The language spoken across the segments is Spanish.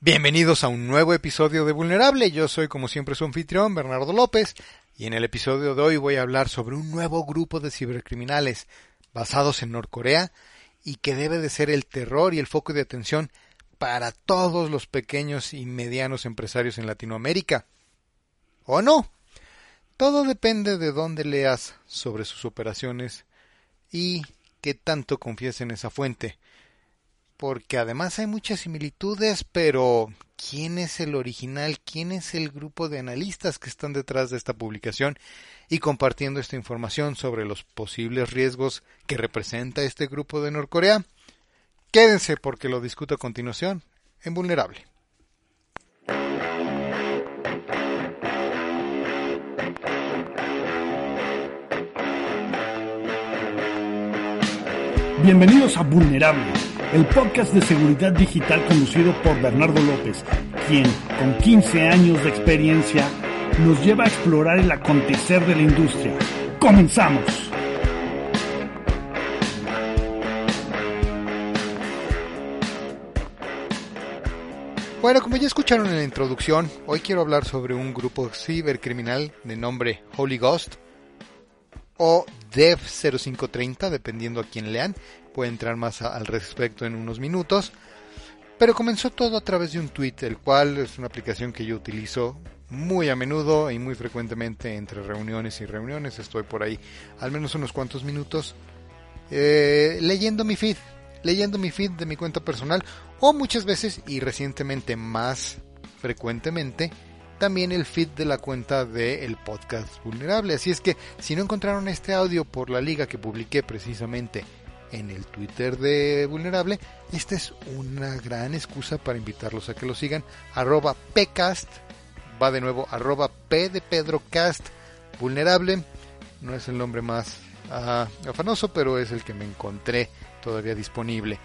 Bienvenidos a un nuevo episodio de Vulnerable. Yo soy como siempre su anfitrión, Bernardo López, y en el episodio de hoy voy a hablar sobre un nuevo grupo de cibercriminales basados en Norcorea y que debe de ser el terror y el foco de atención para todos los pequeños y medianos empresarios en Latinoamérica. ¿O no? Todo depende de dónde leas sobre sus operaciones y qué tanto confíes en esa fuente porque además hay muchas similitudes, pero ¿quién es el original? ¿Quién es el grupo de analistas que están detrás de esta publicación y compartiendo esta información sobre los posibles riesgos que representa este grupo de Norcorea? Quédense porque lo discuto a continuación en Vulnerable. Bienvenidos a Vulnerable el podcast de seguridad digital conducido por Bernardo López, quien, con 15 años de experiencia, nos lleva a explorar el acontecer de la industria. ¡Comenzamos! Bueno, como ya escucharon en la introducción, hoy quiero hablar sobre un grupo cibercriminal de nombre Holy Ghost o Dev0530, dependiendo a quién lean, puede entrar más al respecto en unos minutos. Pero comenzó todo a través de un tweet, el cual es una aplicación que yo utilizo muy a menudo y muy frecuentemente entre reuniones y reuniones. Estoy por ahí al menos unos cuantos minutos eh, leyendo mi feed, leyendo mi feed de mi cuenta personal o muchas veces y recientemente más frecuentemente también el feed de la cuenta del podcast vulnerable. Así es que si no encontraron este audio por la liga que publiqué precisamente en el Twitter de Vulnerable, esta es una gran excusa para invitarlos a que lo sigan. Arroba Pcast, va de nuevo, arroba P de Pedro Cast, Vulnerable, no es el nombre más uh, afanoso, pero es el que me encontré todavía disponible.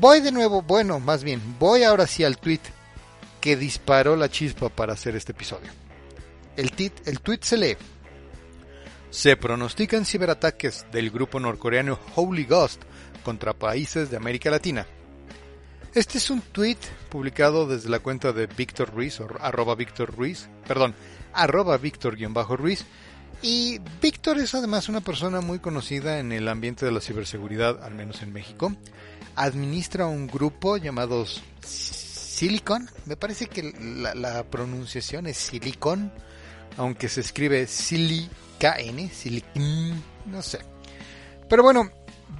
Voy de nuevo, bueno, más bien, voy ahora sí al tweet que disparó la chispa para hacer este episodio. El, tit, el tweet se lee. Se pronostican ciberataques del grupo norcoreano Holy Ghost contra países de América Latina. Este es un tweet publicado desde la cuenta de Víctor Ruiz, o arroba Víctor Ruiz, perdón, arroba Víctor-Ruiz. Y Víctor es además una persona muy conocida en el ambiente de la ciberseguridad, al menos en México. Administra un grupo llamado Silicon. Me parece que la, pronunciación es Silicon, aunque se escribe Silicon Silicon, no sé. Pero bueno,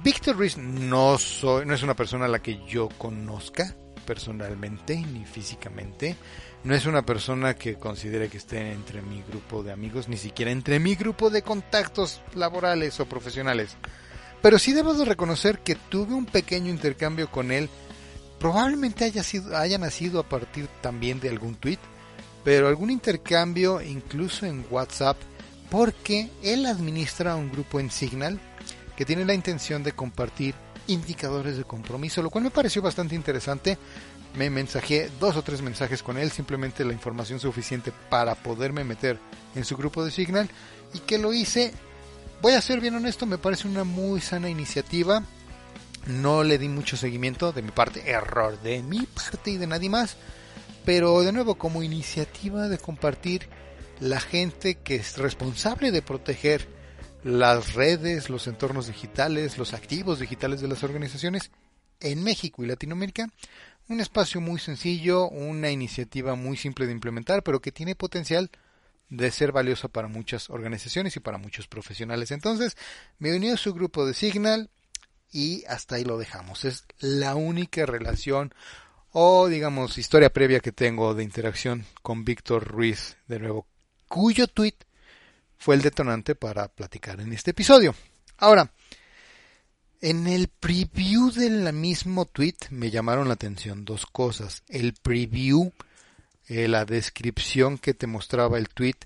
Víctor Ruiz no, soy, no es una persona a la que yo conozca personalmente ni físicamente. No es una persona que considere que esté entre mi grupo de amigos, ni siquiera entre mi grupo de contactos laborales o profesionales. Pero sí debo de reconocer que tuve un pequeño intercambio con él. Probablemente haya, sido, haya nacido a partir también de algún tweet, pero algún intercambio incluso en WhatsApp porque él administra un grupo en Signal que tiene la intención de compartir indicadores de compromiso, lo cual me pareció bastante interesante. Me mensajé dos o tres mensajes con él, simplemente la información suficiente para poderme meter en su grupo de Signal y que lo hice. Voy a ser bien honesto, me parece una muy sana iniciativa. No le di mucho seguimiento de mi parte, error de mi parte y de nadie más. Pero de nuevo, como iniciativa de compartir la gente que es responsable de proteger las redes, los entornos digitales, los activos digitales de las organizaciones en México y Latinoamérica. Un espacio muy sencillo, una iniciativa muy simple de implementar, pero que tiene potencial de ser valiosa para muchas organizaciones y para muchos profesionales. Entonces, me uní a su grupo de Signal y hasta ahí lo dejamos. Es la única relación o digamos historia previa que tengo de interacción con Víctor Ruiz, de nuevo cuyo tweet fue el detonante para platicar en este episodio. Ahora, En el preview del mismo tweet me llamaron la atención dos cosas. El preview, eh, la descripción que te mostraba el tweet,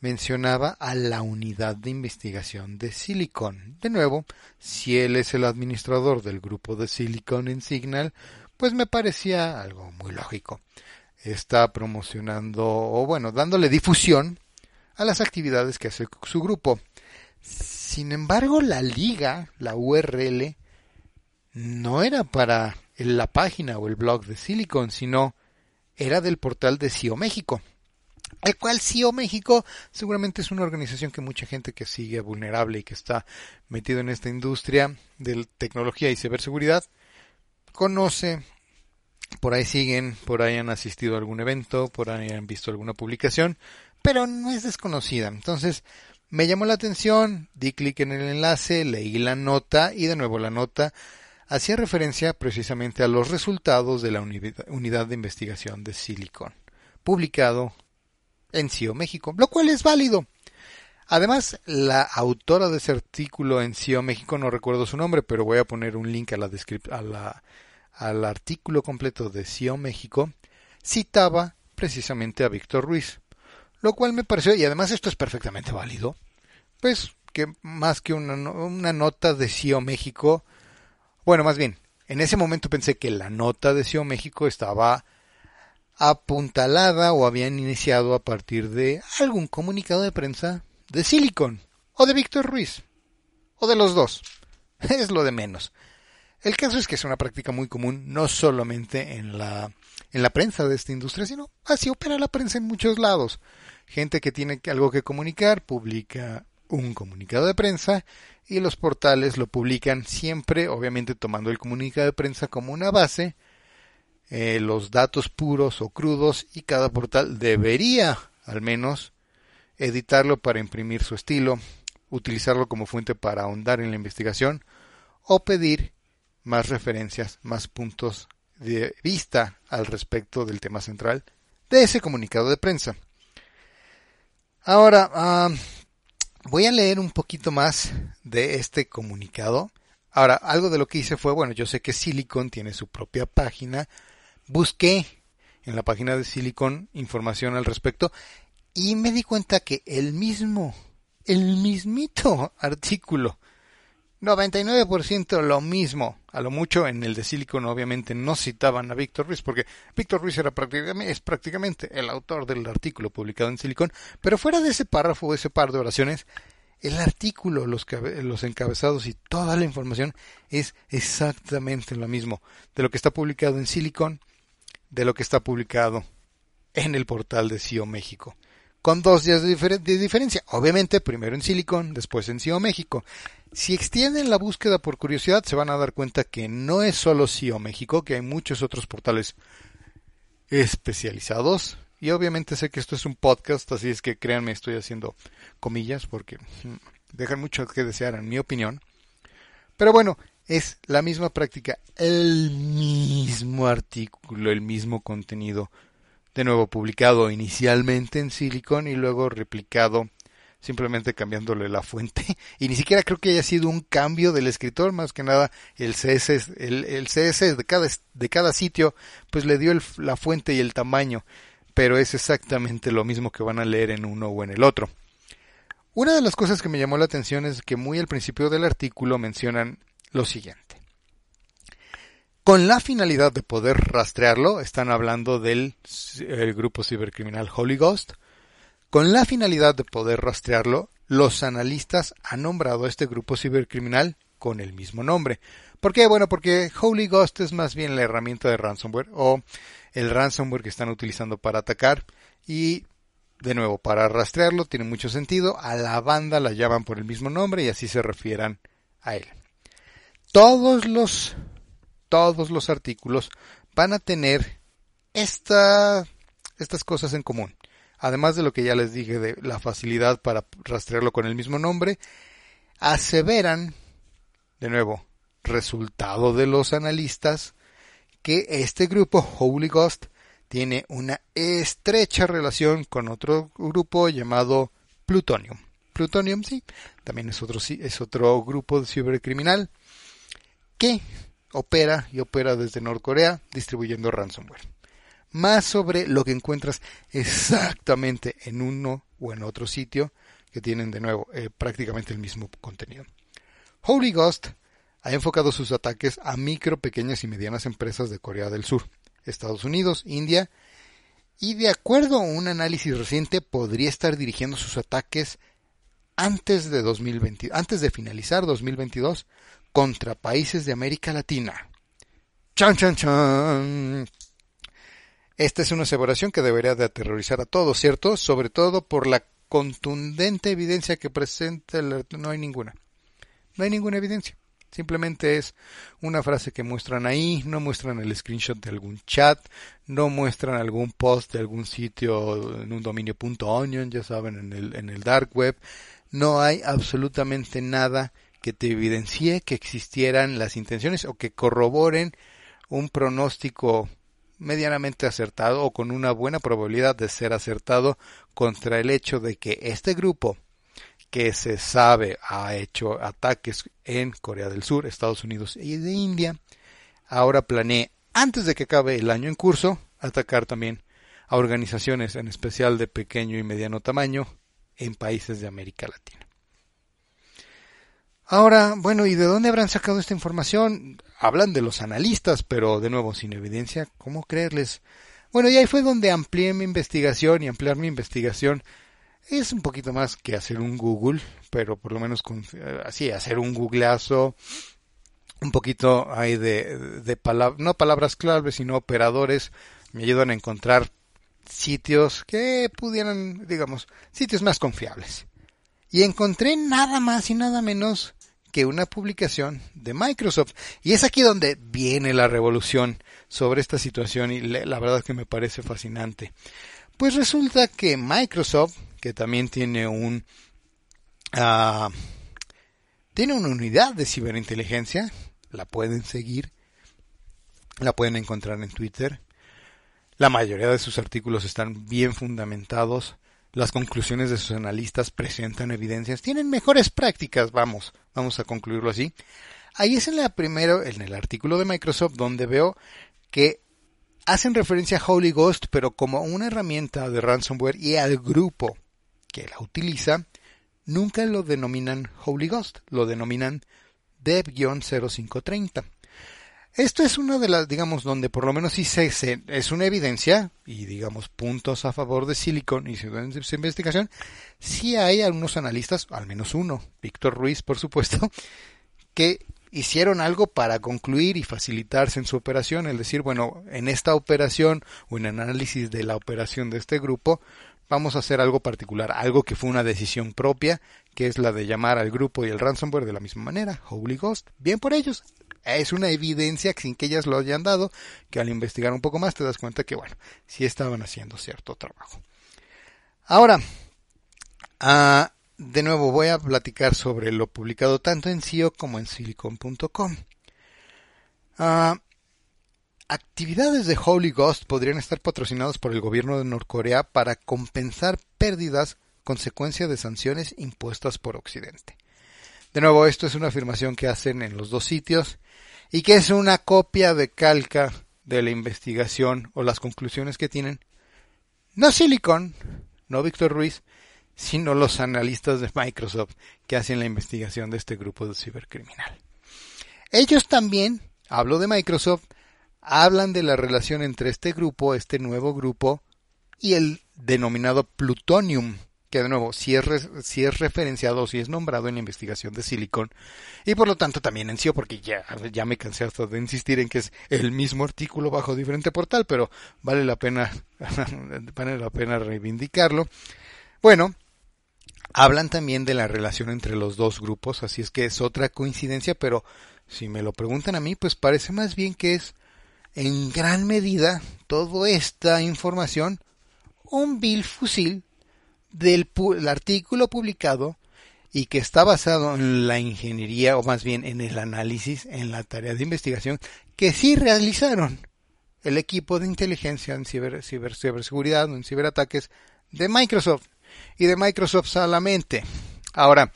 mencionaba a la unidad de investigación de Silicon. De nuevo, si él es el administrador del grupo de Silicon en Signal, pues me parecía algo muy lógico. Está promocionando, o bueno, dándole difusión a las actividades que hace su grupo. Sin embargo, la liga, la URL, no era para la página o el blog de Silicon, sino era del portal de CIO México. El cual CIO México seguramente es una organización que mucha gente que sigue vulnerable y que está metido en esta industria de tecnología y ciberseguridad conoce, por ahí siguen, por ahí han asistido a algún evento, por ahí han visto alguna publicación, pero no es desconocida. Entonces, me llamó la atención, di clic en el enlace, leí la nota y de nuevo la nota hacía referencia precisamente a los resultados de la unidad de investigación de Silicon, publicado en CIO México, lo cual es válido. Además, la autora de ese artículo en CIO México, no recuerdo su nombre, pero voy a poner un link a la, a al artículo completo de CIO México, citaba precisamente a Víctor Ruiz, lo cual me pareció, y además esto es perfectamente válido, pues que más que una, una nota de CIO México, bueno, más bien, en ese momento pensé que la nota de CIO México estaba apuntalada o habían iniciado a partir de algún comunicado de prensa de Silicon o de Víctor Ruiz o de los dos. Es lo de menos. El caso es que es una práctica muy común no solamente en la en la prensa de esta industria, sino así opera la prensa en muchos lados gente que tiene algo que comunicar publica un comunicado de prensa y los portales lo publican siempre, obviamente tomando el comunicado de prensa como una base, eh, los datos puros o crudos y cada portal debería al menos editarlo para imprimir su estilo, utilizarlo como fuente para ahondar en la investigación o pedir más referencias, más puntos de vista al respecto del tema central de ese comunicado de prensa. Ahora, voy a leer un poquito más de este comunicado. Ahora, algo de lo que hice fue, bueno, yo sé que Silicon tiene su propia página. Busqué en la página de Silicon información al respecto y me di cuenta que el mismo, el mismito artículo 99% lo mismo. A lo mucho en el de Silicon obviamente no citaban a Víctor Ruiz porque Víctor Ruiz era prácticamente, es prácticamente el autor del artículo publicado en Silicon, pero fuera de ese párrafo, ese par de oraciones, el artículo, los, los encabezados y toda la información es exactamente lo mismo de lo que está publicado en Silicon, de lo que está publicado en el portal de CIO México con dos días de, diferencia. Obviamente, primero en Silicon, después en CIO México. Si extienden la búsqueda por curiosidad, se van a dar cuenta que no es solo CIO México, que hay muchos otros portales especializados. Y obviamente sé que esto es un podcast, así es que créanme, estoy haciendo comillas porque mm, dejan mucho que desear, en mi opinión. Pero bueno, es la misma práctica, el mismo artículo, el mismo contenido de nuevo publicado inicialmente en Silicon y luego replicado simplemente cambiándole la fuente. Y ni siquiera creo que haya sido un cambio del escritor más que nada el CSS el, de cada sitio pues le dio la fuente y el tamaño pero es exactamente lo mismo que van a leer en uno o en el otro. Una de las cosas que me llamó la atención es que muy al principio del artículo mencionan lo siguiente con la finalidad de poder rastrearlo, están hablando del grupo cibercriminal Holy Ghost, con la finalidad de poder rastrearlo, los analistas han nombrado a este grupo cibercriminal con el mismo nombre. ¿Por qué? Bueno, porque Holy Ghost es más bien la herramienta de ransomware o el ransomware que están utilizando para atacar y de nuevo, para rastrearlo tiene mucho sentido, a la banda la llaman por el mismo nombre y así se refieran a él. Todos los todos los artículos van a tener esta, estas cosas en común. Además de lo que ya les dije de la facilidad para rastrearlo con el mismo nombre, aseveran, de nuevo, resultado de los analistas, que este grupo Holy Ghost tiene una estrecha relación con otro grupo llamado Plutonium. Plutonium sí, también es otro, es otro grupo de cibercriminal que opera y opera desde Norcorea distribuyendo ransomware. Más sobre lo que encuentras exactamente en uno o en otro sitio que tienen de nuevo eh, prácticamente el mismo contenido. Holy Ghost ha enfocado sus ataques a micro, pequeñas y medianas empresas de Corea del Sur, Estados Unidos, India y de acuerdo a un análisis reciente podría estar dirigiendo sus ataques antes de 2020, antes de finalizar 2022 contra países de América Latina. Chan chan chan. Esta es una aseveración que debería de aterrorizar a todos, ¿cierto? Sobre todo por la contundente evidencia que presenta el... no hay ninguna. No hay ninguna evidencia. Simplemente es una frase que muestran ahí, no muestran el screenshot de algún chat, no muestran algún post de algún sitio en un dominio .onion, ya saben, en el, en el dark web. No hay absolutamente nada que te evidencie que existieran las intenciones o que corroboren un pronóstico medianamente acertado o con una buena probabilidad de ser acertado contra el hecho de que este grupo que se sabe ha hecho ataques en Corea del Sur, Estados Unidos y de India, ahora planea, antes de que acabe el año en curso, atacar también a organizaciones en especial de pequeño y mediano tamaño en países de América Latina. Ahora, bueno, ¿y de dónde habrán sacado esta información? Hablan de los analistas, pero de nuevo sin evidencia, ¿cómo creerles? Bueno, y ahí fue donde amplié mi investigación y ampliar mi investigación es un poquito más que hacer un Google, pero por lo menos con, eh, así, hacer un googleazo, un poquito hay de, de palabras, no palabras claves, sino operadores, me ayudan a encontrar sitios que pudieran, digamos, sitios más confiables. Y encontré nada más y nada menos que una publicación de Microsoft. Y es aquí donde viene la revolución sobre esta situación y la verdad que me parece fascinante. Pues resulta que Microsoft que también tiene un uh, tiene una unidad de ciberinteligencia, la pueden seguir, la pueden encontrar en Twitter. La mayoría de sus artículos están bien fundamentados. Las conclusiones de sus analistas presentan evidencias, tienen mejores prácticas, vamos, vamos a concluirlo así. Ahí es en la primero, en el artículo de Microsoft, donde veo que hacen referencia a Holy Ghost, pero como una herramienta de ransomware y al grupo que la utiliza, nunca lo denominan Holy Ghost, lo denominan Dev-0530. Esto es una de las, digamos, donde por lo menos sí se, es una evidencia y, digamos, puntos a favor de Silicon y su investigación. Sí hay algunos analistas, al menos uno, Víctor Ruiz, por supuesto, que hicieron algo para concluir y facilitarse en su operación, es decir, bueno, en esta operación o en análisis de la operación de este grupo, vamos a hacer algo particular, algo que fue una decisión propia, que es la de llamar al grupo y el ransomware de la misma manera, Holy Ghost. Bien por ellos. Es una evidencia sin que ellas lo hayan dado, que al investigar un poco más te das cuenta que, bueno, sí estaban haciendo cierto trabajo. Ahora, ah, de nuevo voy a platicar sobre lo publicado tanto en SEO como en silicon.com. Ah, actividades de Holy Ghost podrían estar patrocinadas por el gobierno de Norcorea para compensar pérdidas consecuencia de sanciones impuestas por Occidente. De nuevo, esto es una afirmación que hacen en los dos sitios y que es una copia de calca de la investigación o las conclusiones que tienen no Silicon, no Víctor Ruiz, sino los analistas de Microsoft que hacen la investigación de este grupo de cibercriminal. Ellos también, hablo de Microsoft, hablan de la relación entre este grupo, este nuevo grupo, y el denominado plutonium, que de nuevo, si es, si es referenciado o si es nombrado en la investigación de Silicon, y por lo tanto también en sí, porque ya, ya me cansé hasta de insistir en que es el mismo artículo bajo diferente portal, pero vale la pena, vale la pena reivindicarlo. Bueno, hablan también de la relación entre los dos grupos, así es que es otra coincidencia, pero si me lo preguntan a mí, pues parece más bien que es en gran medida toda esta información un vil fusil del artículo publicado y que está basado en la ingeniería o más bien en el análisis, en la tarea de investigación que sí realizaron el equipo de inteligencia en ciber, ciberseguridad o en ciberataques de Microsoft y de Microsoft solamente. Ahora,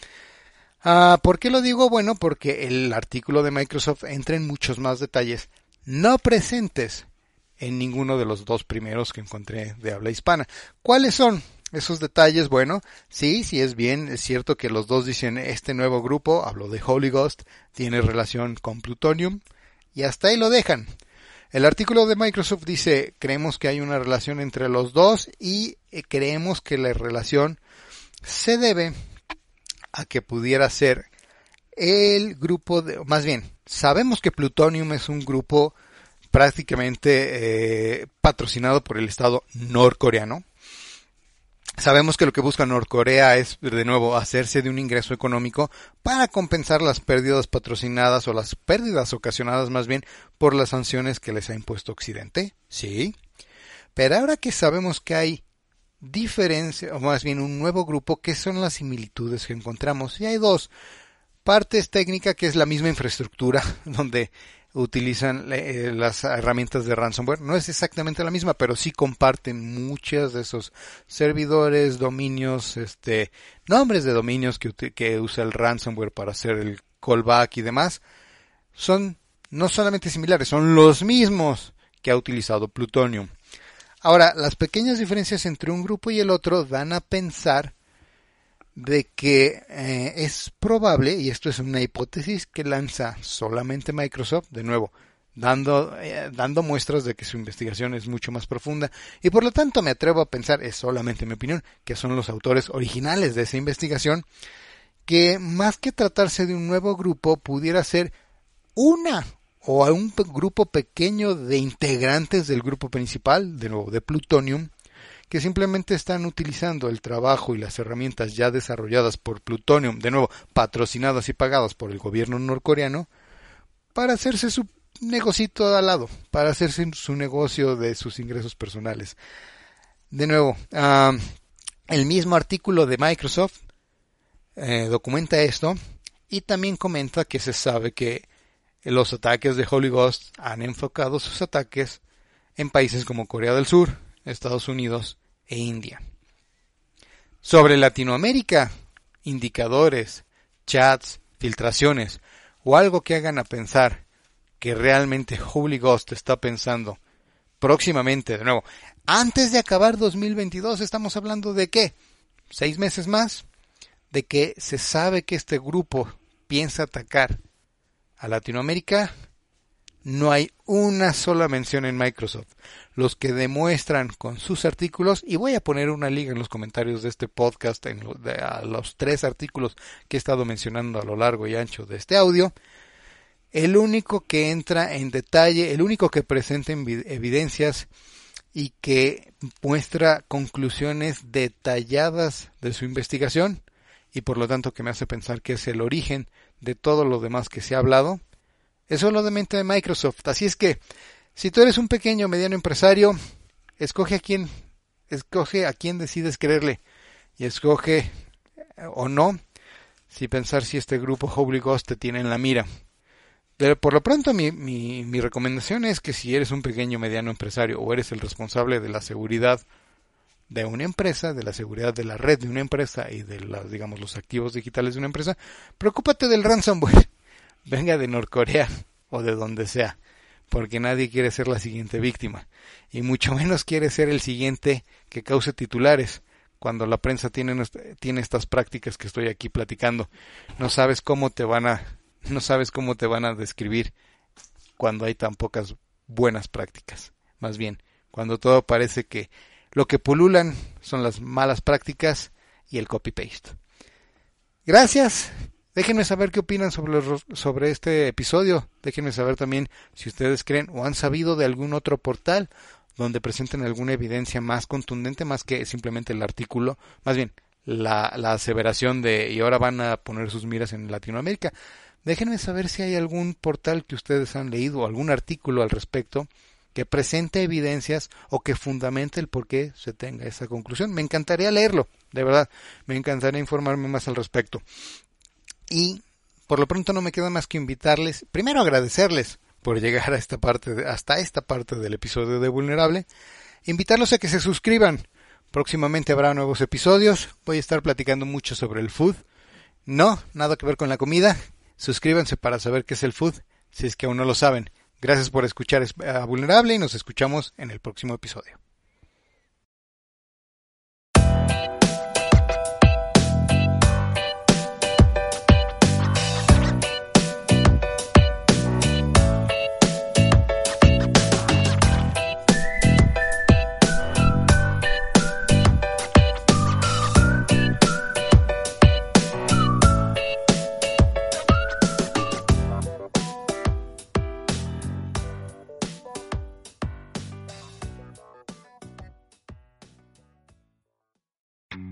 Ah, ¿Por qué lo digo? Bueno, porque el artículo de Microsoft entra en muchos más detalles no presentes en ninguno de los dos primeros que encontré de habla hispana. ¿Cuáles son? Esos detalles, bueno, sí, sí es bien, es cierto que los dos dicen este nuevo grupo, hablo de Holy Ghost, tiene relación con Plutonium, y hasta ahí lo dejan. El artículo de Microsoft dice, creemos que hay una relación entre los dos y eh, creemos que la relación se debe a que pudiera ser el grupo de, más bien, sabemos que Plutonium es un grupo prácticamente eh, patrocinado por el Estado norcoreano. Sabemos que lo que busca Norcorea es, de nuevo, hacerse de un ingreso económico para compensar las pérdidas patrocinadas o las pérdidas ocasionadas más bien por las sanciones que les ha impuesto Occidente. Sí. Pero ahora que sabemos que hay diferencia, o más bien un nuevo grupo, ¿qué son las similitudes que encontramos? Y hay dos. Partes técnicas que es la misma infraestructura donde utilizan eh, las herramientas de ransomware. No es exactamente la misma, pero sí comparten muchos de esos servidores, dominios, este, nombres de dominios que, que usa el ransomware para hacer el callback y demás. Son no solamente similares, son los mismos que ha utilizado Plutonium. Ahora, las pequeñas diferencias entre un grupo y el otro dan a pensar de que eh, es probable, y esto es una hipótesis que lanza solamente Microsoft, de nuevo, dando, eh, dando muestras de que su investigación es mucho más profunda, y por lo tanto me atrevo a pensar, es solamente mi opinión, que son los autores originales de esa investigación, que más que tratarse de un nuevo grupo, pudiera ser una o un grupo pequeño de integrantes del grupo principal, de nuevo, de Plutonium, que simplemente están utilizando el trabajo y las herramientas ya desarrolladas por Plutonium, de nuevo patrocinadas y pagadas por el gobierno norcoreano, para hacerse su negocito al lado, para hacerse su negocio de sus ingresos personales. De nuevo, el mismo artículo de Microsoft eh, documenta esto y también comenta que se sabe que los ataques de Holy Ghost han enfocado sus ataques en países como Corea del Sur, Estados Unidos e India. Sobre Latinoamérica, indicadores, chats, filtraciones o algo que hagan a pensar que realmente Holy Ghost está pensando próximamente, de nuevo, antes de acabar 2022, estamos hablando de qué? ¿Seis meses más? De que se sabe que este grupo piensa atacar a Latinoamérica no hay una sola mención en Microsoft. Los que demuestran con sus artículos, y voy a poner una liga en los comentarios de este podcast, en a los tres artículos que he estado mencionando a lo largo y ancho de este audio, el único que entra en detalle, el único que presenta evidencias y que muestra conclusiones detalladas de su investigación, y por lo tanto que me hace pensar que es el origen de todo lo demás que se ha hablado, es solamente de Microsoft. Así es que, si tú eres un pequeño o mediano empresario, escoge a quién, escoge a quién decides creerle y escoge eh, o no si pensar si este grupo Holy Ghost te tiene en la mira. Por lo pronto mi, mi, recomendación es que si eres un pequeño o mediano empresario o eres el responsable de la seguridad de una empresa, de la seguridad de la red de una empresa y de las, digamos, los activos digitales de una empresa, preocúpate del ransomware venga de Norcorea o de donde sea, porque nadie quiere ser la siguiente víctima, y mucho menos quiere ser el siguiente que cause titulares cuando la prensa tiene, tiene estas prácticas que estoy aquí platicando. No sabes cómo te van a, no sabes cómo te van a describir cuando hay tan pocas buenas prácticas. Más bien, cuando todo parece que lo que pululan son las malas prácticas y el copy-paste. Gracias Déjenme saber qué opinan sobre, sobre este episodio. Déjenme saber también si ustedes creen o han sabido de algún otro portal donde presenten alguna evidencia más contundente, más que simplemente el artículo, más bien la, la aseveración de y ahora van a poner sus miras en Latinoamérica. Déjenme saber si hay algún portal que ustedes han leído o algún artículo al respecto que presente evidencias o que fundamente el por qué se tenga esa conclusión. Me encantaría leerlo, de verdad, me encantaría informarme más al respecto. Y por lo pronto no me queda más que invitarles, primero agradecerles por llegar a esta parte, hasta esta parte del episodio de Vulnerable, invitarlos a que se suscriban. Próximamente habrá nuevos episodios. Voy a estar platicando mucho sobre el food No, nada que ver con la comida. Suscríbanse para saber qué es el food, si es que aún no lo saben. Gracias por escuchar a Vulnerable y nos escuchamos en el próximo episodio.